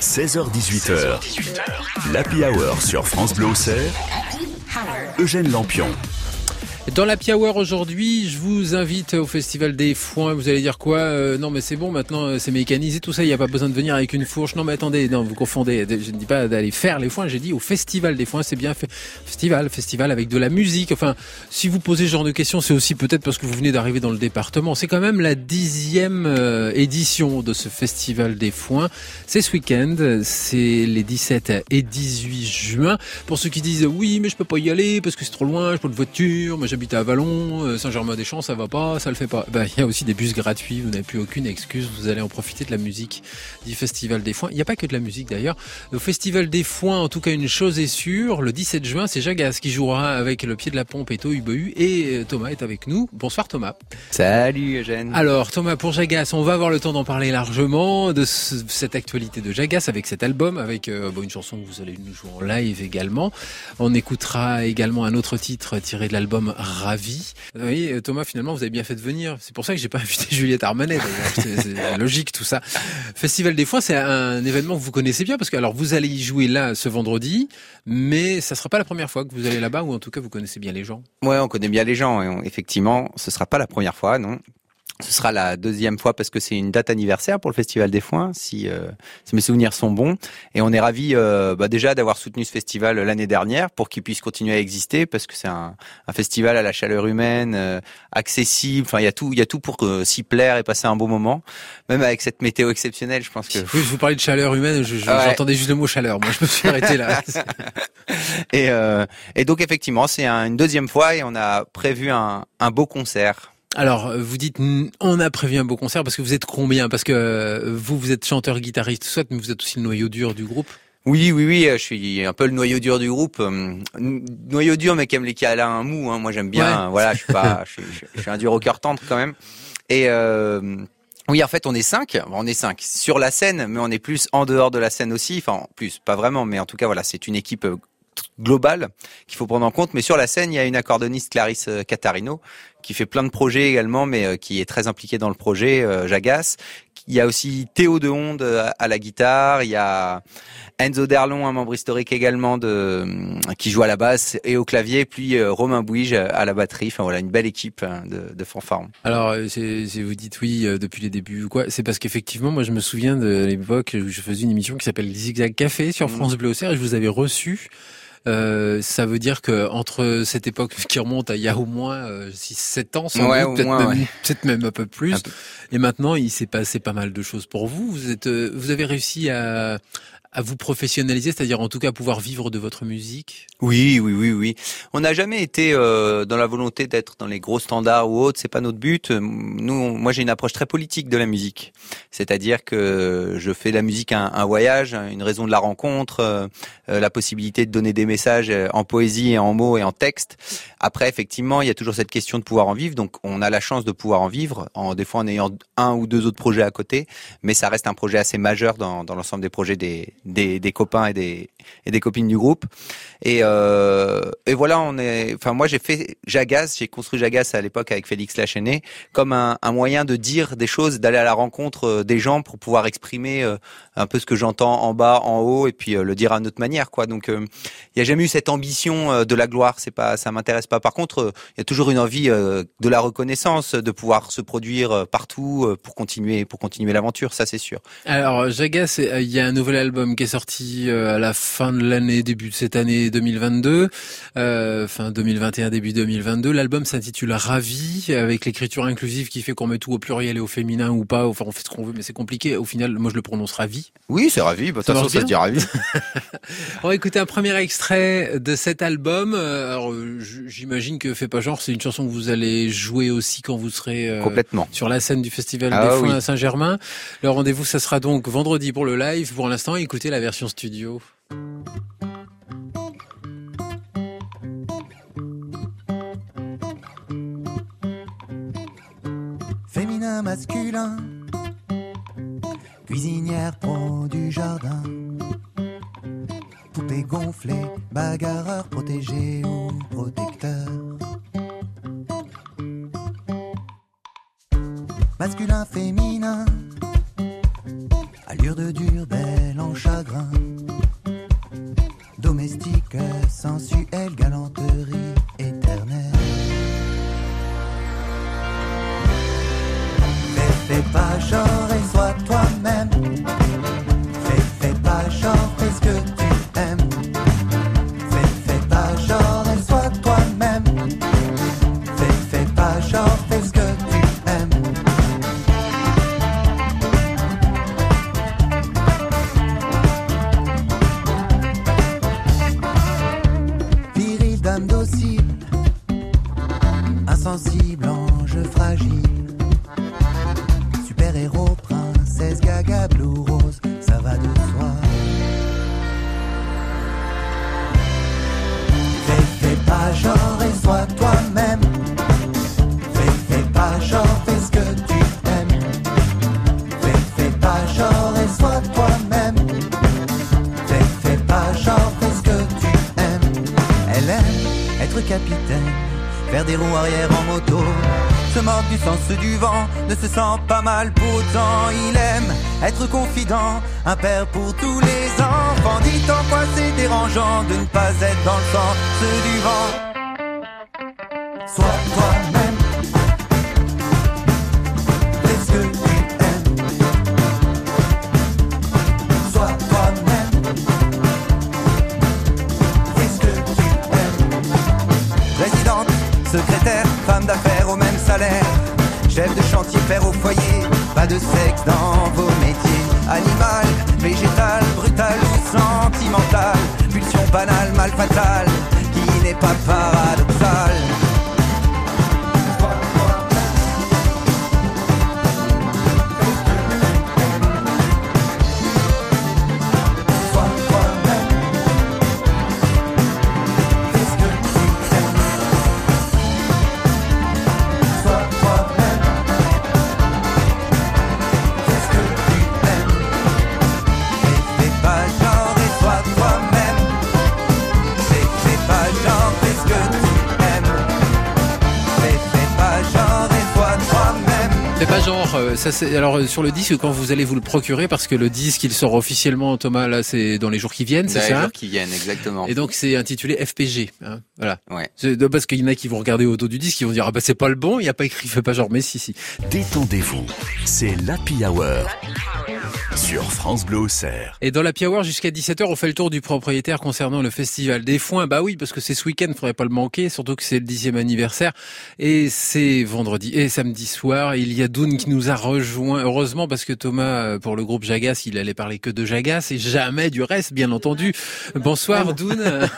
16h18h, l'Happy Hour sur France Bleu Eugène Lampion. Dans la Hour aujourd'hui, je vous invite au Festival des Foins. Vous allez dire quoi euh, Non, mais c'est bon, maintenant euh, c'est mécanisé, tout ça. Il n'y a pas besoin de venir avec une fourche. Non, mais attendez, non, vous confondez. Je ne dis pas d'aller faire les foins. J'ai dit au Festival des Foins. C'est bien fait. Festival, festival avec de la musique. Enfin, si vous posez ce genre de questions, c'est aussi peut-être parce que vous venez d'arriver dans le département. C'est quand même la dixième euh, édition de ce Festival des Foins. C'est ce week-end. C'est les 17 et 18 juin. Pour ceux qui disent oui, mais je peux pas y aller parce que c'est trop loin, je pas de voiture. Moi, j'habite à Vallon, euh, Saint-Germain-des-Champs, ça va pas, ça le fait pas. Ben, il y a aussi des bus gratuits, vous n'avez plus aucune excuse, vous allez en profiter de la musique du Festival des Foins. Il n'y a pas que de la musique d'ailleurs. Au Festival des Foins, en tout cas, une chose est sûre, le 17 juin, c'est Jagas qui jouera avec le pied de la pompe et Tohubohu et euh, Thomas est avec nous. Bonsoir Thomas. Salut Eugène. Alors Thomas, pour Jagas, on va avoir le temps d'en parler largement de cette actualité de Jagas avec cet album, avec euh, une chanson que vous allez nous jouer en live également. On écoutera également un autre titre tiré de l'album ravi. Oui, euh, Thomas, finalement, vous avez bien fait de venir. C'est pour ça que j'ai pas invité Juliette Armanet. C'est logique tout ça. Festival des Foins, c'est un événement que vous connaissez bien parce que alors vous allez y jouer là ce vendredi, mais ça sera pas la première fois que vous allez là-bas ou en tout cas vous connaissez bien les gens? Ouais, on connaît bien les gens et effectivement, ce sera pas la première fois, non. Ce sera la deuxième fois parce que c'est une date anniversaire pour le Festival des Foins, si, euh, si mes souvenirs sont bons. Et on est ravis euh, bah déjà d'avoir soutenu ce festival l'année dernière pour qu'il puisse continuer à exister parce que c'est un, un, festival à la chaleur humaine, euh, accessible. Enfin, il y a tout, il y a tout pour s'y plaire et passer un bon moment. Même avec cette météo exceptionnelle, je pense que. Oui, je vous parlais de chaleur humaine. J'entendais juste le mot chaleur. Moi, je me suis arrêté là. et, et donc effectivement, c'est une deuxième fois et on a prévu un, un beau concert. Alors, vous dites, on a prévu un beau concert parce que vous êtes combien? Parce que euh, vous, vous êtes chanteur, guitariste, soit, mais vous êtes aussi le noyau dur du groupe. Oui, oui, oui, je suis un peu le noyau dur du groupe. Euh, noyau dur, mais qui aime les câlins mou. Hein. Moi, j'aime bien. Voilà, je suis pas, je suis, un dur au cœur tendre quand même. Et euh, oui, en fait, on est cinq. On est cinq sur la scène, mais on est plus en dehors de la scène aussi. Enfin, plus, pas vraiment, mais en tout cas, voilà, c'est une équipe globale qu'il faut prendre en compte. Mais sur la scène, il y a une accordoniste Clarisse Catarino qui fait plein de projets également, mais euh, qui est très impliqué dans le projet, euh, Jagas. Il y a aussi Théo de Honde euh, à la guitare, il y a Enzo Derlon, un membre historique également de qui joue à la basse et au clavier, puis Romain Bouige à la batterie. Enfin voilà, une belle équipe hein, de, de. Alors, si vous dites oui depuis les débuts, quoi, c'est parce qu'effectivement, moi, je me souviens de l'époque où je faisais une émission qui s'appelle Zigzag Café sur mmh. France Bleu et je vous avais reçu euh, ça veut dire que entre cette époque qui remonte à il y a au moins 6-7 euh, ans, peut-être même, un peu plus, et maintenant il s'est passé pas mal de choses pour vous. Vous êtes, euh, vous avez réussi à, à vous professionnaliser, c'est-à-dire en tout cas pouvoir vivre de votre musique? Oui, oui, oui, oui. On n'a jamais été euh, dans la volonté d'être dans les gros standards ou autres, c'est pas notre but. Nous, moi j'ai une approche très politique de la musique, c'est-à-dire que je fais de la musique un, voyage, une raison de la rencontre, euh, euh, la possibilité de donner des messages en poésie et en mots et en texte. Après, effectivement, il y a toujours cette question de pouvoir en vivre, donc on a la chance de pouvoir en vivre, en des fois en ayant un ou deux autres projets à côté, mais ça reste un projet assez majeur dans, dans l'ensemble des projets des des, copains et des, copines du groupe. Et, euh, et voilà, on est. Enfin, moi, j'ai fait Jagas, j'ai construit Jagas à l'époque avec Félix Lachené comme un, moyen de dire des choses, d'aller à la rencontre euh, des gens pour pouvoir exprimer euh, un peu ce que j'entends en bas, en haut, et puis le dire à notre manière, quoi. Donc, il n'y a jamais eu cette ambition de la gloire. C'est pas, ça m'intéresse pas. Par contre, il y a toujours une envie de la reconnaissance, de pouvoir se produire partout pour continuer, pour continuer l'aventure. Ça, c'est sûr. Alors, Jagas, il y a un nouvel album qui est sorti à la fin de l'année, début de cette année 2022, euh, fin 2021, début 2022. L'album s'intitule Ravi, avec l'écriture inclusive qui fait qu'on met tout au pluriel et au féminin ou pas. Enfin, on fait ce qu'on veut, mais c'est compliqué. Au final, moi, je le prononce Ravi. Oui, c'est Ravi. Bah, de toute façon, ça se dit Ravi. on va écouter un premier extrait de cet album. Alors, j'imagine que Fais pas genre, c'est une chanson que vous allez jouer aussi quand vous serez euh, complètement sur la scène du Festival ah des Foins à Saint-Germain. Le rendez-vous, ça sera donc vendredi pour le live. Pour l'instant, écoutez la version studio. masculin. Cuisinière pro du jardin. Poupée gonflée, bagarreur protégé ou protecteur. Masculin, féminin. Dur de dur, belle en chagrin. Domestique, sensuelle, galanterie faire des roues arrière en moto. Se moque du sens du vent, ne se sent pas mal pour autant. Il aime être confident, un père pour tous les enfants. Dites en quoi c'est dérangeant de ne pas être dans le sens du vent. Toi-même. Pulsion banale, mal fatale. Qui n'est pas paradoxal. Ça c'est alors euh, sur le disque quand vous allez vous le procurer parce que le disque il sort officiellement Thomas là c'est dans les jours qui viennent, c'est Dans les ça jours qui viennent, exactement. Et donc c'est intitulé FPG, hein, voilà. Ouais. C'est- de- Parce qu'il y en a qui vont regarder au dos du disque, ils vont dire ah bah c'est pas le bon, il y a pas écrit, fait pas genre, mais si si. Détendez-vous, c'est l'Happy Hour sur France Bleu Auxerre. Et dans la Hour jusqu'à 17h, on fait le tour du propriétaire concernant le festival des foins. Bah oui, parce que c'est ce week-end, faudrait pas le manquer, surtout que c'est le dixième anniversaire. Et c'est vendredi et samedi soir. Il y a Doun qui nous a rejoint, heureusement, parce que Thomas, euh, pour le groupe Jagas, il allait parler que de Jagas et jamais du reste, bien entendu. Bonsoir Doun.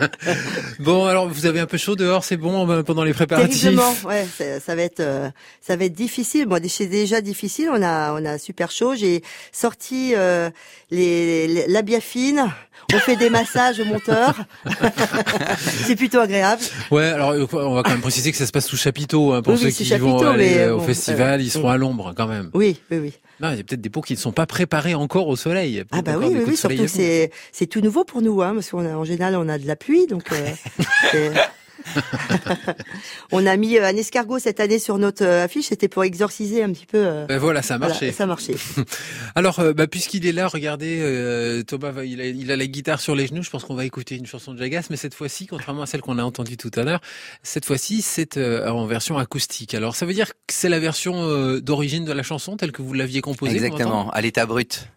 bon, alors vous avez un peu chaud dehors, c'est bon euh, pendant les préparatifs? Ouais, ça, ça va être, euh, ça va être difficile. Moi, c'est déjà difficile. On a, on a super chaud. J'ai sorti euh, les, les- la biafine. On fait des massages au monteur. c'est plutôt agréable. Ouais, alors euh, on va quand même préciser que ça se passe sous chapiteau hein, pour Oui, ceux oui, qui vont aller mais, euh, au festival. euh, ils seront à l'ombre quand même. Oui, oui, oui. Non, il y a peut-être des pots qui ne sont pas préparés encore au soleil. Ah bah oui, oui, oui. Surtout c'est, c'est tout nouveau pour nous, hein, parce qu'on a, en général, on a de la pluie, donc. euh, on a mis euh, un escargot cette année sur notre euh, affiche. C'était pour exorciser un petit peu. euh, Ben voilà, ça a voilà, marché. ça a marché. Alors, bah, puisqu'il est là, regardez, euh, Thomas, va- il a, il a la guitare sur les genoux. Je pense qu'on va écouter une chanson de Jagas, mais cette fois-ci, contrairement à celle qu'on a entendue tout à l'heure, cette fois-ci, c'est euh, en version acoustique. Alors, ça veut dire que c'est la version euh, d'origine de la chanson telle que vous l'aviez composée. Exactement, à l'état brut.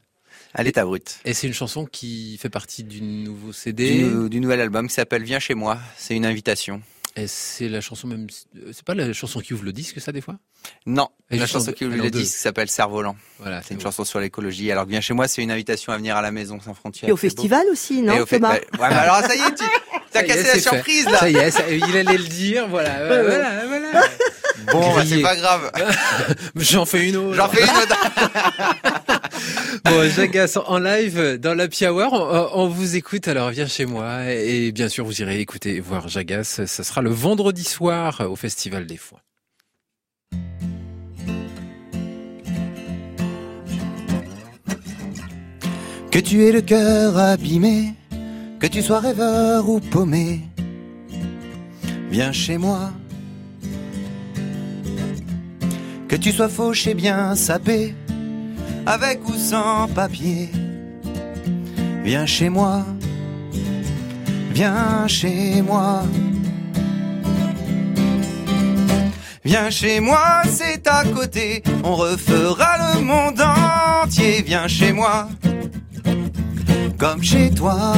À l'état brut. Et c'est une chanson qui fait partie du nouveau CD. du nouvel album qui s'appelle Viens chez moi. C'est une invitation. Et c'est la chanson même. euh, C'est pas la chanson qui ouvre le disque, ça, des fois? Non, Et la chanson qui ouvre le disque s'appelle Cerf-Volant. Voilà, C'est une bon. chanson sur l'écologie. Alors Viens chez moi, c'est une invitation à venir à la maison sans frontières. Et au beau. festival aussi, Et non, au fait- Thomas bah, ouais, mais alors ça y est, tu as est, cassé la fait. surprise là. Ça y est, ça- il allait le dire, voilà, voilà, voilà. Bon, bah, c'est pas grave. J'en fais une autre. J'en fais une autre. Bon, Jagas en live dans la Hour, on, vous écoute. Alors viens chez moi et bien sûr vous irez écouter voir Jagas. Ça sera le vendredi soir au Festival des Foins. Que tu aies le cœur abîmé, que tu sois rêveur ou paumé, viens chez moi. Que tu sois fauché bien sapé, avec ou sans papier. Viens chez moi, viens chez moi. Viens chez moi, c'est à côté, on refera le monde entier. Viens chez moi, comme chez toi.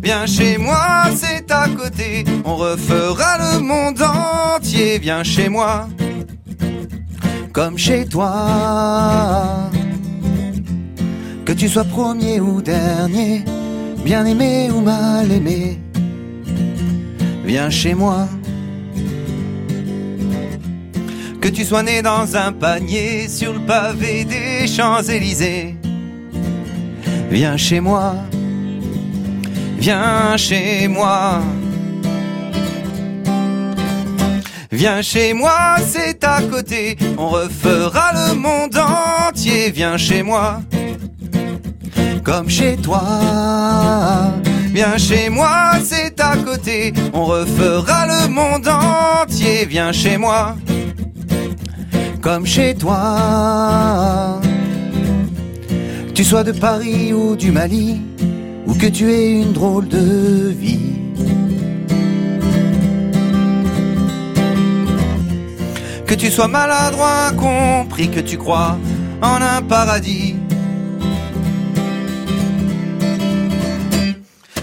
Viens chez moi, c'est à côté, on refera le monde entier. Viens chez moi, comme chez toi. Que tu sois premier ou dernier, bien aimé ou mal aimé, viens chez moi. Que tu sois né dans un panier sur le pavé des Champs-Élysées, viens chez moi. Viens chez moi. Viens chez moi, c'est à côté, on refera le monde entier. Viens chez moi, comme chez toi. Viens chez moi, c'est à côté, on refera le monde entier. Viens chez moi, comme chez toi. Tu sois de Paris ou du Mali, ou que tu aies une drôle de vie. Que tu sois maladroit, compris que tu crois en un paradis.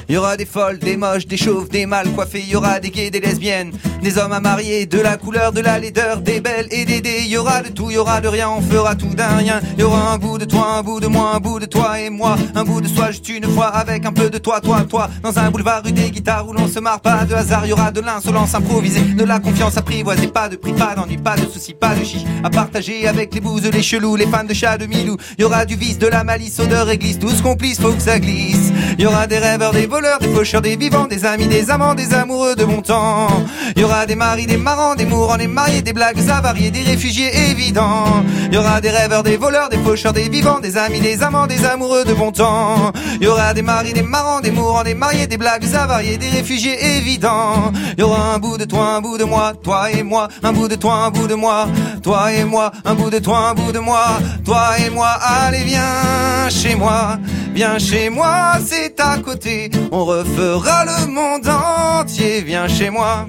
Il y aura des folles, des moches, des chauves, des mal coiffés, il y aura des gays, des lesbiennes, des hommes à marier, de la couleur, de la laideur, des belles et des dés, il y aura de tout, il y aura de rien, on fera tout d'un rien. Il y aura un bout de toi, un bout de moi, un bout de toi et moi, un bout de soi juste une fois avec un peu de toi, toi, toi, dans un boulevard rue des guitares où l'on se marre pas de hasard, il y aura de l'insolence improvisée, de la confiance apprivoisée, pas de prix, pas d'ennui, pas de soucis, pas de chiche, à partager avec les bouses, les chelous, les fans de chat de Milou. Il y aura du vice, de la malice, odeur église, tous complices, faut que ça glisse. Il y aura des rêveurs, des voleurs, des faucheurs, des vivants, des amis, des amants, des amoureux de bon temps. Il y aura des maris, des marrants, des mourants, des mariés, des blagues avariées, des réfugiés évidents. Il y aura des rêveurs, des voleurs, des faucheurs, des vivants, des amis, des amants, des amoureux de bon temps. Il y aura des maris, des marrants, des mourants, des mariés, des blagues avariées, des réfugiés évidents. Il y aura un bout de toi, un bout de moi, toi et moi, un bout de toi, un bout de moi, toi et moi, un bout de toi, un bout de moi, toi et moi. Allez, viens chez moi, viens chez moi, c'est à côté. On refera le monde entier, viens chez moi.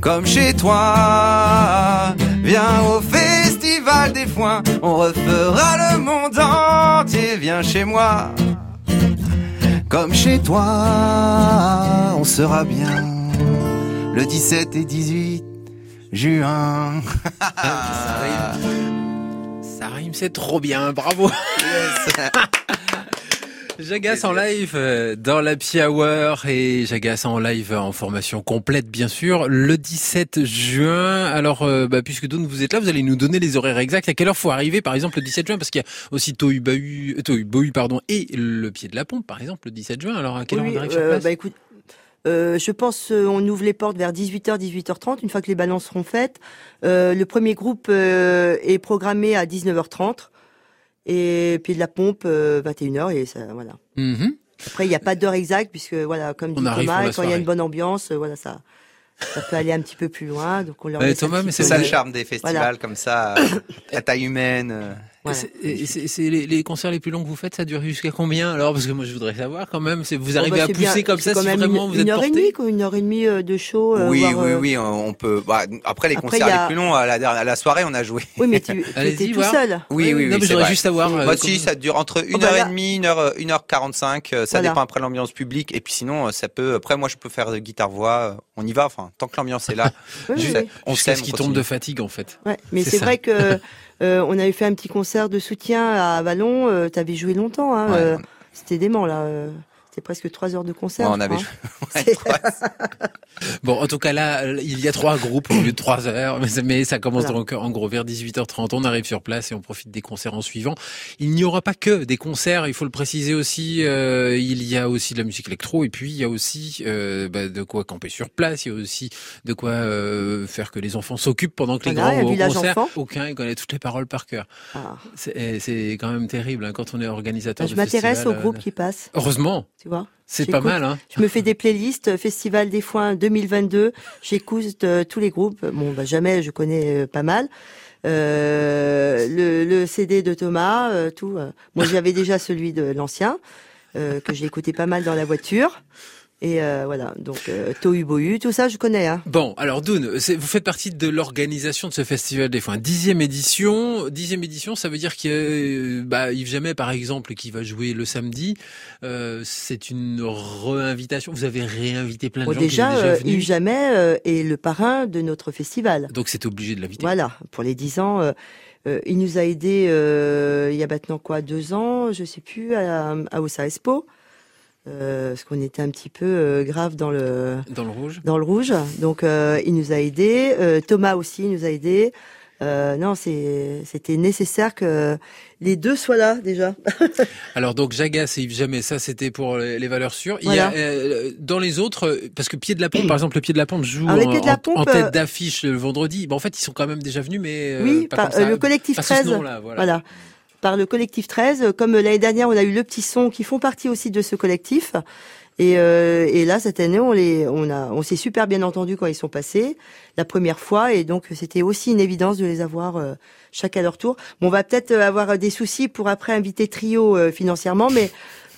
Comme chez toi, viens au festival des foins, on refera le monde entier, viens chez moi. Comme chez toi, on sera bien le 17 et 18 juin. Ça rime. Ça rime, c'est trop bien, bravo. Jagas en live euh, dans la Hour et Jagas en live en formation complète bien sûr le 17 juin. Alors euh, bah, puisque donc vous êtes là, vous allez nous donner les horaires exacts. À quelle heure faut arriver par exemple le 17 juin? Parce qu'il y a aussi Tohu Bahu, Tohu Bohu, pardon et le pied de la pompe par exemple le 17 juin. Alors à quelle heure on arrive sur euh, place? bah écoute, euh, je pense euh, on ouvre les portes vers 18h, 18h30, une fois que les balances seront faites. Euh, le premier groupe euh, est programmé à 19h30 et pied de la pompe euh, 21h et ça voilà. Mhm. Après il n'y a pas d'heure exacte puisque voilà comme dit Thomas, quand il y a une bonne ambiance, euh, voilà ça ça peut aller un petit peu plus loin donc on leur Ouais, Thomas, mais C'est ça le charme des festivals Voilà. comme ça, à taille humaine. Voilà. C'est- les, les concerts les plus longs que vous faites, ça dure jusqu'à combien alors? Parce que moi je voudrais savoir quand même. Vous arrivez bah, à pousser bien, comme ça quand si même vraiment une, vous êtes une heure et demie, quoi, une heure et demie euh, de show. euh, oui, voire, oui, euh, oui, on peut. bah, après les Après, concerts a- les plus longs, à la, dernière- à la soirée, on a joué. Oui, mais tu étais tout voir. seul. Oui, oui, oui. Vrai. juste savoir. euh, Bah, comment- si, ça dure entre une bah, heure et demie, une heure, une heure quarante-cinq. Ça Voilà. dépend après l'ambiance publique. Et puis sinon, ça peut. Après, moi, je peux faire de guitare-voix. euh, On y va. Enfin, tant que l'ambiance est là, on s'aime. ce qui tombe de fatigue en fait. Ouais, mais C'est vrai que euh, on avait fait un petit concert de soutien à Vallon. Euh, T'avais joué longtemps. Hein, Ouais. euh, C'était dément là. C'était presque trois heures de concert. Ouais, on avait. Ouais, trois- Bon, en tout cas là, il y a trois groupes au lieu de trois heures, mais, ça- commence Voilà. donc en gros vers 18h30. On arrive sur place et on profite des concerts en suivant. Il n'y aura pas que des concerts, il faut le préciser aussi. euh, il y a aussi de la musique électro et puis il y a aussi euh, bah, de quoi camper sur place. Il y a aussi de quoi euh, faire que les enfants s'occupent pendant que les Voilà, grands vont au concert. enfant. Aucun il connaît toutes les paroles par cœur. Ah. C'est c'est quand même terrible hein, quand on est organisateur. Bah, je m'intéresse au festival, groupe euh, qui passe. Heureusement, Tu vois. c'est pas mal. Hein. Je me fais des playlists Festival des Foins 2022. J'écoute euh, tous les groupes. Bon, bah, jamais je connais euh, pas mal. euh, le, le CD de Thomas, tout. Moi, j'avais déjà celui de l'ancien que j'ai écouté pas mal dans la voiture. Et euh, voilà, donc euh, Tohu Bohu, tout ça, je connais. Hein. Bon, alors Doun, vous faites partie de l'organisation de ce festival des foins. Dixième édition. Dixième édition, ça veut dire a euh, bah, Yves Jamais, par exemple, qui va jouer le samedi. Euh, c'est une réinvitation. Vous avez réinvité plein de Bon, gens déjà, qui euh, déjà venus. Yves Jamais est le parrain de notre festival. Donc c'est obligé de l'inviter. Voilà, pour les 10 ans. euh, il nous a aidés euh, il y a maintenant quoi, deux ans, je sais plus, à, à Ossa Expo. Euh, parce qu'on était un petit peu euh, grave dans le Dans le rouge. dans le rouge. Donc euh, il nous a aidés. Thomas aussi nous a aidés. Non, c'était nécessaire que les deux soient là déjà. Alors donc Jagas et Yves Jamais, ça c'était pour les valeurs sûres. Il y Voilà. a, dans les autres, parce que Pied de la Pompe, par exemple, le Pied de la Pompe joue Alors, en, la Pompe, tête d'affiche le vendredi. En fait, ils sont quand même déjà venus, mais oui, pas par comme ça. le collectif Pas sous ce 13. nom-là, voilà. Voilà. Par le collectif 13. euh, Comme l'année dernière, on a eu le petit son qui font partie aussi de ce collectif. Et, euh, et là, cette année, on les, on a, on s'est super bien entendu quand ils sont passés la première fois, et donc c'était aussi une évidence de les avoir euh, chacun à leur tour. Bon, on va peut-être avoir des soucis pour après inviter Trio euh, financièrement, mais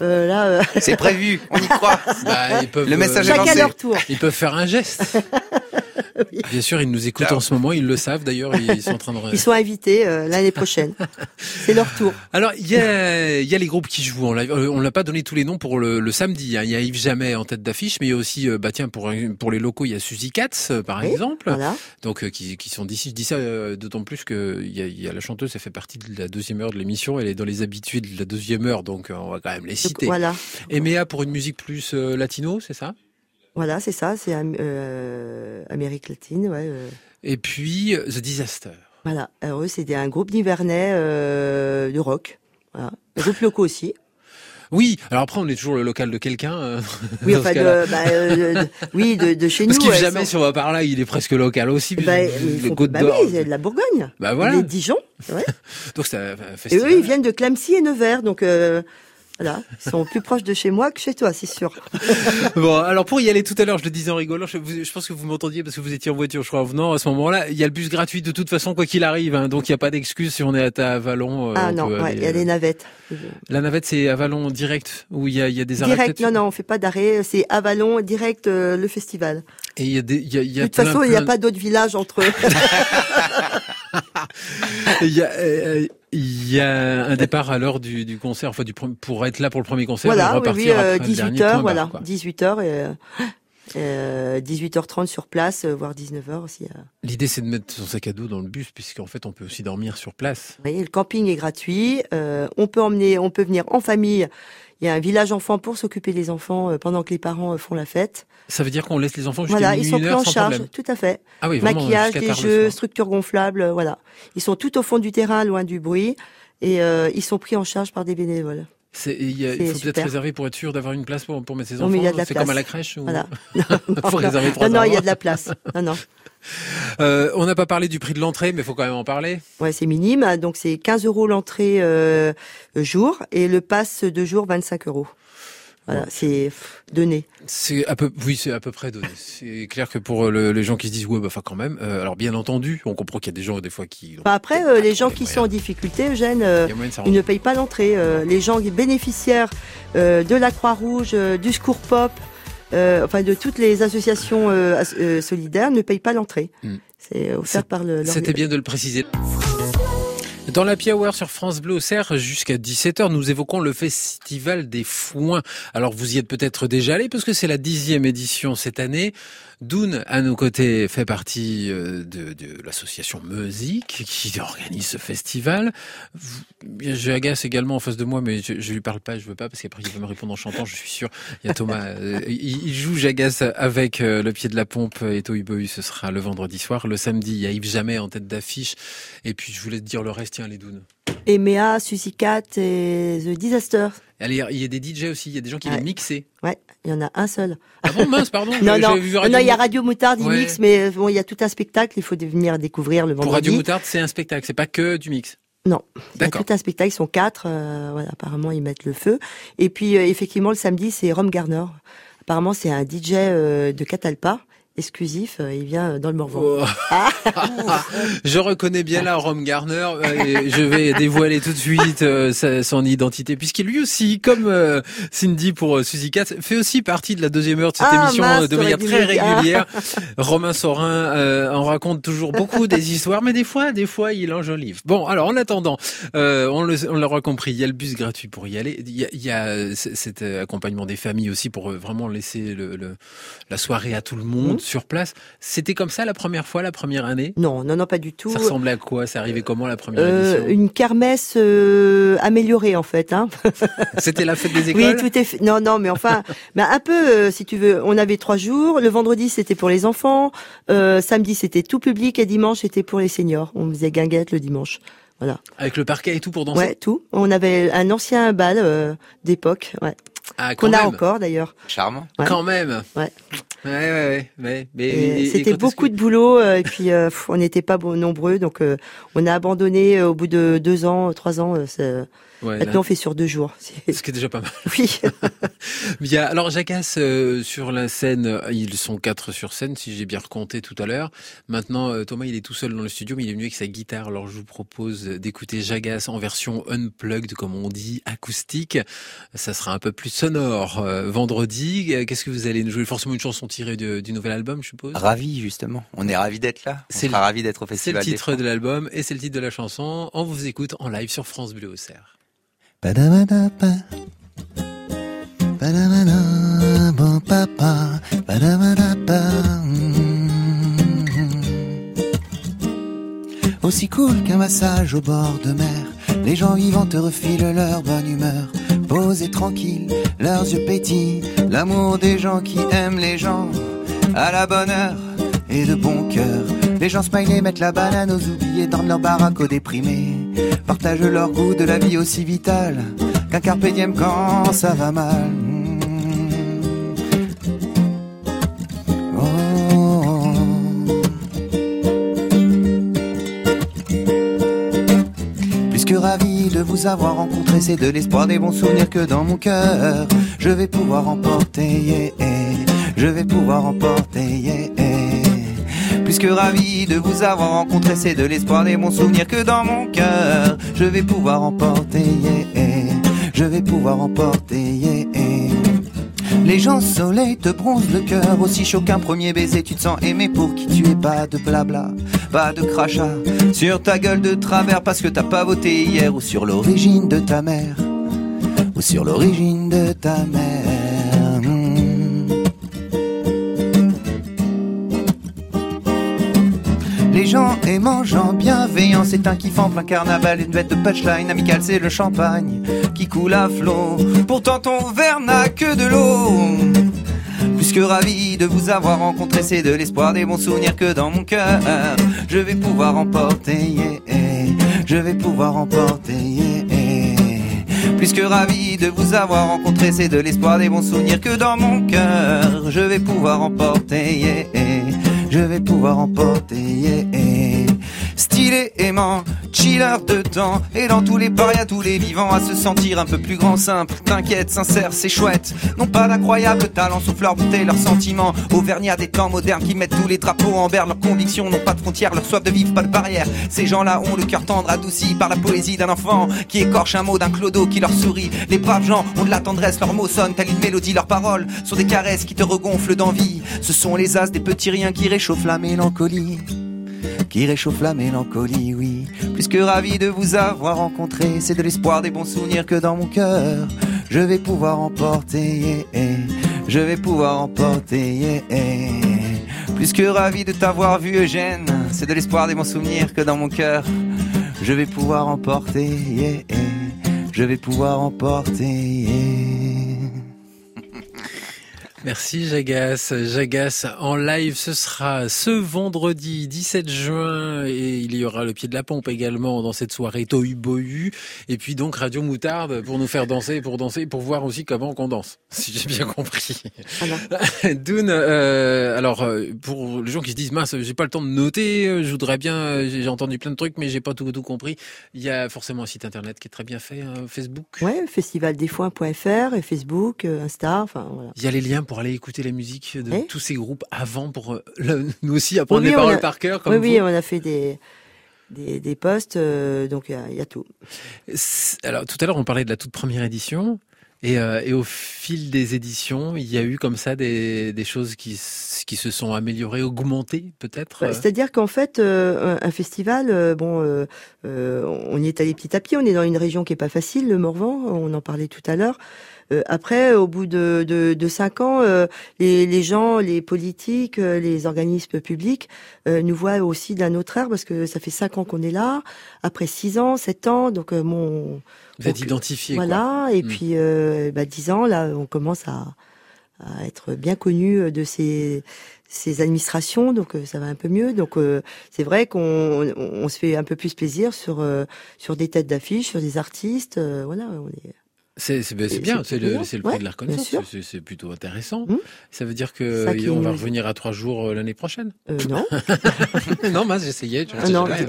euh, là, euh, C'est prévu, on y croit. Bah, ils peuvent, Le message est euh, à lancé. leur tour. Ils peuvent faire un geste. Bien sûr, ils nous écoutent en ce moment, ils le savent d'ailleurs, ils sont en train de... Ils sont invités euh, l'année prochaine. C'est leur tour. Alors, il y a, il y a les groupes qui jouent en live. On n'a pas donné tous les noms pour le, le samedi. hein. Il y a Yves Jamais en tête d'affiche, mais il y a aussi, euh, bah tiens, pour, pour les locaux, il y a Suzy Katz, par Oui, exemple. Voilà. Donc, euh, qui, qui sont d'ici. Je dis ça euh, d'autant plus que il y, a, y a la chanteuse, elle fait partie de la deuxième heure de l'émission. Elle est dans les habitués de la deuxième heure, donc euh, on va quand même les Citer. voilà. Et Méa pour une musique plus euh, latino, c'est ça? Voilà, c'est ça. C'est euh, Amérique latine, ouais. euh. Et puis The Disaster. Voilà. Alors eux, c'était un groupe nivernais euh, de rock. Voilà. Des groupes locaux aussi. Oui, alors après on est toujours le local de quelqu'un. euh, Oui, enfin, de, bah, euh, de- oui, de, de chez Parce nous. qu'Yves elles Jamais, sont- si on va par là, il est presque local aussi. Bah, le- ils le font- Côte bah d'Or. oui, c'est de la Bourgogne. Bah voilà. Les Dijon. Ouais. Donc c'est un Et eux, ils viennent de Clamcy et Nevers. Donc, euh, voilà. Ils sont plus proches de chez moi que chez toi, c'est sûr. Bon, alors pour y aller tout à l'heure, je le disais en rigolant, je, pense que vous m'entendiez parce que vous étiez en voiture, je crois, en venant. À ce moment-là, il y a le bus gratuit de toute façon, quoi qu'il arrive. hein. donc il n'y a pas d'excuse si on est à Avalon. euh, ah on non, ouais, il y a euh, les navettes. La navette, c'est Avalon direct où il y a, il y a des arrêts. Direct, non, non, on fait pas d'arrêt. C'est Avalon, direct, euh, le festival. Et il y a des, il y a, il y De toute plein, façon, il n'y a plein- pas d'autres villages entre eux. il y a, euh, il y a un départ à l'heure du, du concert, enfin du pour être là pour le premier concert et voilà, oui, repartir oui, euh, après le dernier 18 point h barre, voilà, quoi. 18 h et euh, euh, 18h30 sur place, euh, voire 19h aussi. euh. L'idée, c'est de mettre son sac à dos dans le bus, puisqu'en fait, on peut aussi dormir sur place. Voyez, le camping est gratuit. euh, on peut emmener, on peut venir en famille. Il y a un village enfant pour s'occuper des enfants pendant que les parents font la fête. Ça veut dire qu'on laisse les enfants jusqu'à Voilà, ils sont pris en charge, problème. tout à fait. Ah oui, vraiment, Maquillage, des jeux, structures gonflables, voilà. Ils sont tout au fond du terrain, loin du bruit, et euh, ils sont pris en charge par des bénévoles. Il, a- faut peut-être réserver pour être sûr d'avoir une place pour, pour mettre ses Non, enfants. C'est comme à la crèche. Ou... Voilà. faut réserver trois non, non, il y a de la place. Non, non. Euh, on n'a pas parlé du prix de l'entrée, mais il faut quand même en parler. Ouais, c'est minime. Donc c'est 15 euros l'entrée euh, jour et le pass de jour 25 euros. Voilà, c'est donné. C'est à peu, oui, c'est à peu près donné. C'est clair que pour euh, le- les gens qui se disent ouais, bah, enfin quand même. euh, alors bien entendu, on comprend qu'il y a des gens des fois qui. Enfin, après, euh, les gens qui sont en difficulté, Eugène, euh, ils ne payent pas l'entrée. Les gens bénéficiaires de la Croix-Rouge, euh, du Secours Pop, enfin de toutes les associations as- solidaires ne payent pas l'entrée. Hmm. C'est offert par le. C'était bien de le préciser. Dans la Hour sur France Bleu Auxerre, jusqu'à 17h, nous évoquons le Festival des Foins. Alors, vous y êtes peut-être déjà allé, parce que c'est la dixième édition cette année. Doun, à nos côtés, fait partie euh, de, de l'association Musique qui organise ce festival. J'ai Agace également en face de moi, mais je, je lui parle pas, je veux pas, parce qu'après il va me répondre en chantant, je suis sûr. Il y a Thomas, euh, il, il joue Jagas avec euh, le pied de la pompe et Tohu Bohu, ce sera le vendredi soir. Le samedi, il y a Yves Jamais en tête d'affiche. Et puis je voulais te dire le reste, tiens, les Dounes. Emea, Suzy Cat et The Disaster. Il y a des DJ aussi, il y a des gens qui Ouais. viennent mixer. Ouais, il y en a un seul. Ah bon, mince, pardon. Non, non, non, il y a Radio Moutarde, il Ouais. mixe, mais bon, il y a tout un spectacle, il faut venir découvrir le Pour Radio vendredi. Moutarde, c'est un spectacle, c'est pas que du mix. Non, il y a tout un spectacle, ils sont quatre, euh, voilà, apparemment ils mettent le feu. Et puis euh, effectivement le samedi c'est Rom Garner. Apparemment c'est un DJ euh, de Catalpa exclusif. euh, il vient dans le Morvan. Oh. Ah. Je reconnais bien là Rome Garner. euh, et je vais dévoiler tout de suite euh, sa- son identité, puisqu'il lui aussi, comme euh, Cindy pour euh, Suzy Cat, fait aussi partie de la deuxième heure de cette Ah, émission mince, euh, de manière très régulière. Romain Sorin euh, en raconte toujours beaucoup des histoires, mais des fois, des fois, il enjolive. Bon, alors en attendant, euh, on le- on l'aura compris, il y a le bus gratuit pour y aller. Il y a, il y a, euh, cet euh, accompagnement des familles aussi pour euh, vraiment laisser le, le- la soirée à tout le monde. Sur place. C'était comme ça la première fois, la première année? Non, non, non, pas du tout. Ça ressemblait à quoi? Ça arrivait comment la première Euh, édition? une kermesse euh, améliorée en fait. Hein. C'était la fête des écoles? Oui, tout est fait. Non, non, mais enfin, mais un peu, euh, si tu veux. On avait trois jours. Le vendredi, c'était pour les enfants. Euh, samedi, c'était tout public. Et dimanche, c'était pour les seniors. On faisait guinguette le dimanche. Voilà. Avec le parquet et tout pour danser? Ouais, tout. On avait un ancien bal d'époque, ouais. Ah, qu'on a encore d'ailleurs. Charmant. Ouais. Quand même Ouais. Ouais, ouais, ouais. ouais. C'était beaucoup que- de boulot. euh, et puis, euh, pff, on n'était pas nombreux, donc euh, on a abandonné euh, au bout de deux ans, trois ans. euh, Ouais, là, Maintenant, on fait sur deux jours. C'est- ce qui est déjà pas mal. Oui. Il y a, alors, Jacasse, euh, sur la scène, euh, ils sont quatre sur scène, si j'ai bien recompté tout à l'heure. Maintenant, euh, Thomas, il est tout seul dans le studio, mais il est venu avec sa guitare. Alors, je vous propose d'écouter Jagas en version unplugged, comme on dit, acoustique. Ça sera un peu plus sonore. Euh, vendredi, euh, qu'est-ce que vous allez nous jouer? Forcément une chanson tirée de- du nouvel album, je suppose Ravi, justement. On est ravis d'être là. C'est ravis d'être au C'est le festival. titre de l'album et c'est le titre de la chanson. On vous écoute en live sur France Bleu au Aussi cool qu'un massage au bord de mer. Les gens vivants te refilent leur bonne humeur. Posés tranquilles, leurs yeux pétillent. L'amour des gens qui aiment les gens. À la bonne heure et de bon cœur. Les gens smiley mettent la banane aux oubliés, dorment leur baraque aux déprimés. Partagent leur goût de la vie aussi vitale qu'un carpe diem quand ça va mal. Oh. Plus que ravi de vous avoir rencontré, c'est de l'espoir des bons souvenirs que dans mon cœur je vais pouvoir emporter. Je vais pouvoir emporter. Yeah. Plus que ravi de vous avoir rencontré, c'est de l'espoir des bons souvenirs que dans mon cœur je vais pouvoir emporter. Je vais pouvoir emporter. Les gens soleil te bronzent le cœur aussi chaud qu'un premier baiser. Tu te sens aimé pour qui tu es, pas de blabla, pas de crachat sur ta gueule de travers parce que t'as pas voté hier ou sur l'origine de ta mère ou sur l'origine de ta mère. Les gens aimant, gens bienveillants, c'est un kiff en plein carnaval, une bête de punchline amicale, c'est le champagne qui coule à flot. Pourtant ton verre n'a que de l'eau. Plus que ravi de vous avoir rencontré, c'est de l'espoir des bons souvenirs que dans mon cœur je vais pouvoir emporter. Je vais pouvoir emporter. Plus que ravi de vous avoir rencontré, c'est de l'espoir des bons souvenirs que dans mon cœur je vais pouvoir emporter. Je vais pouvoir emporter. Stylé, aimant, chiller de temps Et dans tous les parias, tous les vivants À se sentir un peu plus grand, simple. T'inquiète, sincère, c'est chouette. Non pas d'incroyables talents, sauf leur beauté, leurs sentiments. Auvergnats des temps modernes qui mettent tous les drapeaux en berne. Leurs convictions n'ont pas de frontières, leur soif de vivre, pas de barrière. Ces gens-là ont le cœur tendre, adouci par la poésie d'un enfant Qui écorche un mot d'un clodo qui leur sourit. Les braves gens ont de la tendresse, leurs mots sonnent telle une mélodie Leurs paroles sont des caresses qui te regonflent d'envie. Ce sont les as des petits riens qui réchauffent la mélancolie qui réchauffe la mélancolie, oui. Plus que ravi de vous avoir rencontré, c'est de l'espoir des bons souvenirs que dans mon cœur je vais pouvoir emporter, yeah, yeah. je vais pouvoir emporter, yeah. Plus que ravi de t'avoir vu, Eugène, c'est de l'espoir des bons souvenirs que dans mon cœur je vais pouvoir emporter, je vais pouvoir emporter. Merci Jagas. Jagas en live, ce sera ce vendredi 17 juin et il y aura le pied de la pompe également dans cette soirée Tohu Bohu. Et puis donc Radio Moutarde pour nous faire danser, pour danser, pour voir aussi comment qu'on danse, si j'ai bien compris. Voilà. Dune, euh, alors euh, pour les gens qui se disent mince, j'ai pas le temps de noter, euh, je voudrais bien, j'ai entendu plein de trucs mais j'ai pas tout tout compris. Il y a forcément un site internet qui est très bien fait, euh, Facebook. Ouais, festivaldesfoins.fr et Facebook, Insta, enfin voilà. Il y a les liens pour pour aller écouter la musique de tous ces groupes avant pour euh, le- nous aussi apprendre Oui, les paroles a- par cœur comme Oui, vous oui, on a fait des des, des posts, euh, donc il y a- il y, a tout. Alors tout à l'heure on parlait de la toute première édition et, euh, et au fil des éditions il y a eu comme ça des, des choses qui, qui se sont améliorées, augmentées peut-être. C'est-à-dire qu'en fait, euh, un, festival, euh, bon, on y est allé petit à petit. On est dans une région qui est pas facile, le Morvan. On en parlait tout à l'heure. Euh, après, au bout de, de, de cinq ans, euh, les, les gens, les politiques, euh, les organismes publics euh, nous voient aussi d'un autre air parce que ça fait cinq ans qu'on est là. Après six ans, sept ans, donc euh, mon Vous êtes identifié. quoi. voilà. Et Mm. puis euh, bah, dix ans, là, on commence à, à être bien connu de ces ces administrations, donc euh, ça va un peu mieux. Donc euh, c'est vrai qu'on on, on se fait un peu plus plaisir sur euh, sur des têtes d'affiche, sur des artistes. euh, voilà, on est. C'est ben, bien, c'est le, le prix Ouais, de la reconnaissance. C'est- plutôt intéressant. Mm. Ça veut dire que qui on va revenir à trois jours euh, l'année prochaine? Euh, non, non, mince, j'essayais. je Ah jamais.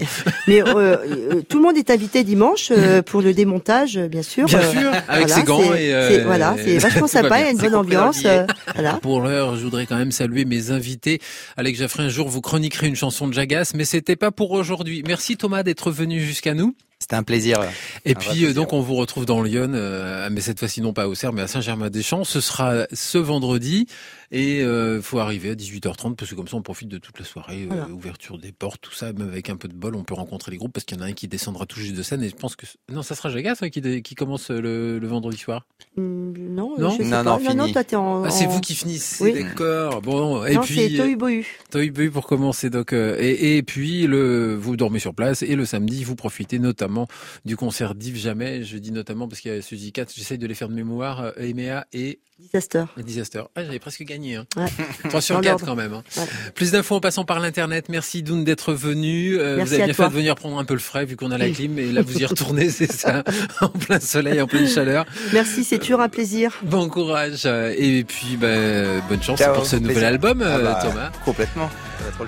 mais euh, euh, tout le monde est invité dimanche euh, pour le démontage, bien sûr. Bien Euh, sûr, avec voilà, ses gants c'est- et. euh, voilà, c'est vachement sympa. Il y a une bonne ambiance. euh, voilà. Pour l'heure, je voudrais quand même saluer mes invités. Alex Jaffray, un jour, vous chroniquerez une chanson de Jagas, mais c'était pas pour aujourd'hui. Merci Thomas d'être venu jusqu'à nous. C'était un plaisir. Et Un puis, plaisir. euh, donc, on vous retrouve dans Lyon, euh, mais cette fois-ci non pas à Auxerre, mais à Saint-Germain-des-Champs. Ce sera ce vendredi. Et euh, faut arriver à 18h30, parce que comme ça, on profite de toute la soirée. euh, Voilà. ouverture des portes, tout ça. Même avec un peu de bol, on peut rencontrer les groupes, parce qu'il y en a un qui descendra tout juste de scène. Et je pense que... Non, ça sera Jagas hein, qui, dé- qui commence le, le vendredi soir. Hum, Non, Non je sais Non, pas. non, non, toi t'es en. Ah, c'est en- vous qui finissez, Oui. d'accord. Bon, et non, puis... c'est Tohu Bohu. Pour commencer donc euh, et, et puis le vous dormez sur place et le samedi vous profitez notamment du concert d'Yves Jamais je dis notamment parce qu'il y a Suzy 4 j'essaye de les faire de mémoire euh, Emea et Disaster. Disaster ah j'avais presque gagné hein. Ouais. 3 sur Dans 4 l'ordre. quand même hein. Ouais. plus d'infos en passant par l'internet merci Doun d'être venu Euh, Merci vous avez bien toi. fait de venir prendre un peu le frais vu qu'on a la clim et là vous y retournez c'est ça en plein soleil en pleine chaleur Merci, c'est toujours un plaisir. bon courage euh, et puis bah, bonne chance Ciao, pour ce nouvel plaisir. album Ah euh, bah, Thomas Complètement.